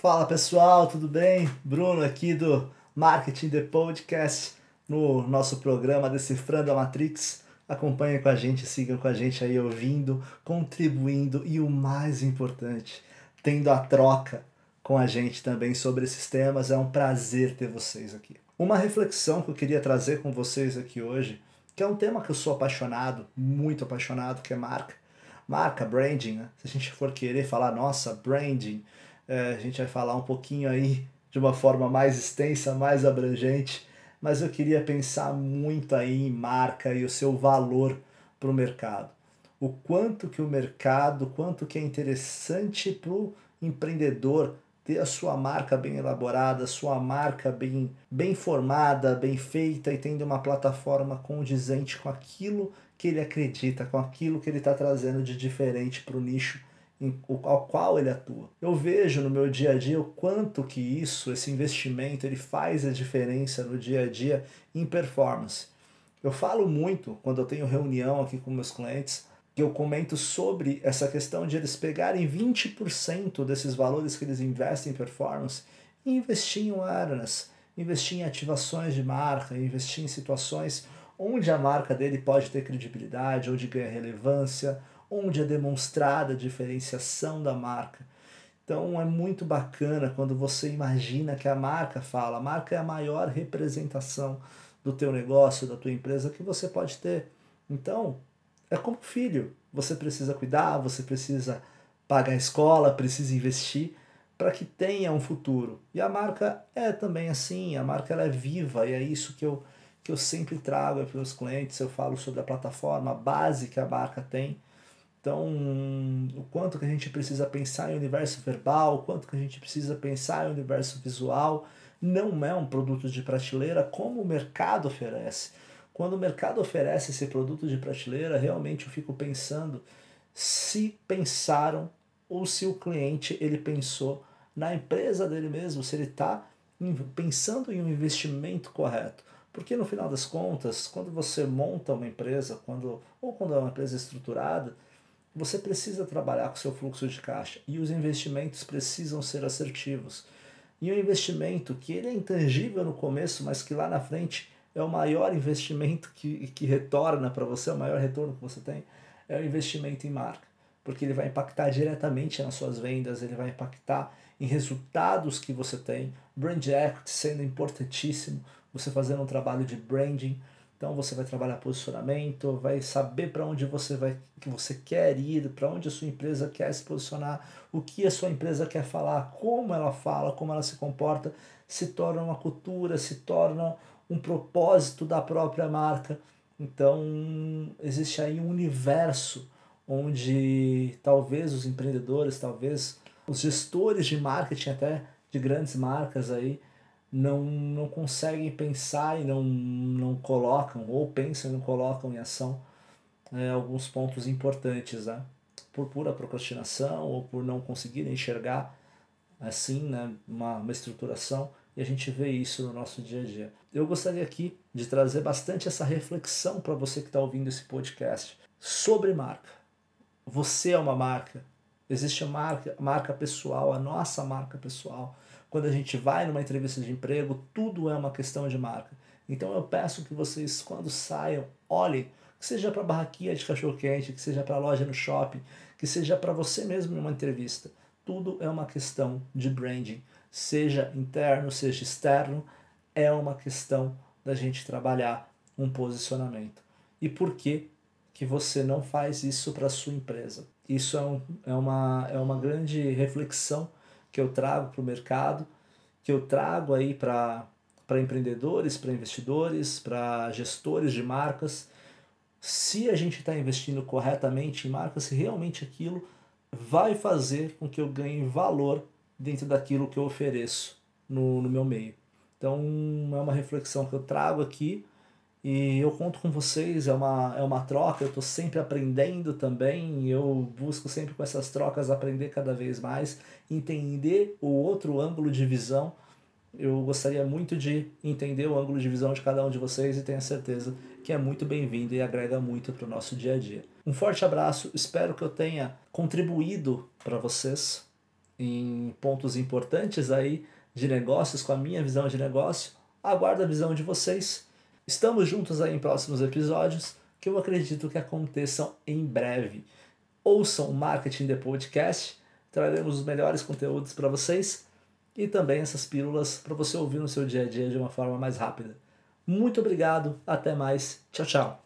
Fala pessoal, tudo bem? Bruno aqui do Marketing The Podcast no nosso programa Decifrando a Matrix. Acompanhem com a gente, sigam com a gente aí ouvindo, contribuindo e o mais importante, tendo a troca com a gente também sobre esses temas. É um prazer ter vocês aqui. Uma reflexão que eu queria trazer com vocês aqui hoje, que é um tema que eu sou apaixonado, muito apaixonado, que é marca. Marca, branding, né? Se a gente for querer falar, nossa, branding, é, a gente vai falar um pouquinho aí de uma forma mais extensa, mais abrangente, mas eu queria pensar muito aí em marca e o seu valor para o mercado. O quanto que o mercado, quanto que é interessante para o empreendedor ter a sua marca bem elaborada, sua marca bem, bem formada, bem feita e tendo uma plataforma condizente com aquilo que ele acredita, com aquilo que ele está trazendo de diferente para o nicho ao qual ele atua. Eu vejo no meu dia a dia o quanto que isso, esse investimento, ele faz a diferença no dia a dia em performance. Eu falo muito quando eu tenho reunião aqui com meus clientes, que eu comento sobre essa questão de eles pegarem 20% desses valores que eles investem em performance e investir em awareness, investir em ativações de marca, investir em situações onde a marca dele pode ter credibilidade, onde ganha relevância, onde é demonstrada a diferenciação da marca. Então é muito bacana quando você imagina que a marca fala, a marca é a maior representação do teu negócio, da tua empresa que você pode ter. Então, é como filho, você precisa cuidar, você precisa pagar a escola, precisa investir para que tenha um futuro. E a marca é também assim, a marca ela é viva e é isso que eu, que eu sempre trago para os clientes, eu falo sobre a plataforma, a base que a marca tem então, o quanto que a gente precisa pensar em universo verbal, o quanto que a gente precisa pensar em universo visual, não é um produto de prateleira como o mercado oferece. Quando o mercado oferece esse produto de prateleira, realmente eu fico pensando se pensaram ou se o cliente ele pensou na empresa dele mesmo, se ele está pensando em um investimento correto. Porque no final das contas, quando você monta uma empresa, quando, ou quando é uma empresa estruturada, você precisa trabalhar com seu fluxo de caixa e os investimentos precisam ser assertivos. E um investimento que ele é intangível no começo, mas que lá na frente é o maior investimento que, que retorna para você, o maior retorno que você tem, é o investimento em marca. Porque ele vai impactar diretamente nas suas vendas, ele vai impactar em resultados que você tem. Brand equity sendo importantíssimo, você fazendo um trabalho de branding, então você vai trabalhar posicionamento, vai saber para onde você vai, que você quer ir, para onde a sua empresa quer se posicionar, o que a sua empresa quer falar, como ela fala, como ela se comporta, se torna uma cultura, se torna um propósito da própria marca. Então existe aí um universo onde talvez os empreendedores, talvez os gestores de marketing até de grandes marcas aí não, não conseguem pensar e não, não colocam, ou pensam e não colocam em ação é, alguns pontos importantes, né? por pura procrastinação ou por não conseguirem enxergar assim né, uma, uma estruturação e a gente vê isso no nosso dia a dia. Eu gostaria aqui de trazer bastante essa reflexão para você que está ouvindo esse podcast sobre marca. Você é uma marca. Existe a marca, marca pessoal, a nossa marca pessoal quando a gente vai numa entrevista de emprego, tudo é uma questão de marca. Então eu peço que vocês, quando saiam, olhem, que seja para barraquinha de cachorro-quente, que seja para loja no shopping, que seja para você mesmo numa entrevista. Tudo é uma questão de branding, seja interno, seja externo, é uma questão da gente trabalhar um posicionamento. E por que que você não faz isso para sua empresa? Isso é, um, é, uma, é uma grande reflexão que eu trago para o mercado, que eu trago aí para empreendedores, para investidores, para gestores de marcas. Se a gente está investindo corretamente em marcas, se realmente aquilo vai fazer com que eu ganhe valor dentro daquilo que eu ofereço no, no meu meio. Então é uma reflexão que eu trago aqui e eu conto com vocês, é uma, é uma troca, eu estou sempre aprendendo também, eu busco sempre com essas trocas aprender cada vez mais, entender o outro ângulo de visão. Eu gostaria muito de entender o ângulo de visão de cada um de vocês e tenho certeza que é muito bem-vindo e agrega muito para o nosso dia a dia. Um forte abraço, espero que eu tenha contribuído para vocês em pontos importantes aí de negócios, com a minha visão de negócio. Aguardo a visão de vocês. Estamos juntos aí em próximos episódios que eu acredito que aconteçam em breve. Ouçam o Marketing The Podcast, traremos os melhores conteúdos para vocês e também essas pílulas para você ouvir no seu dia a dia de uma forma mais rápida. Muito obrigado, até mais, tchau, tchau.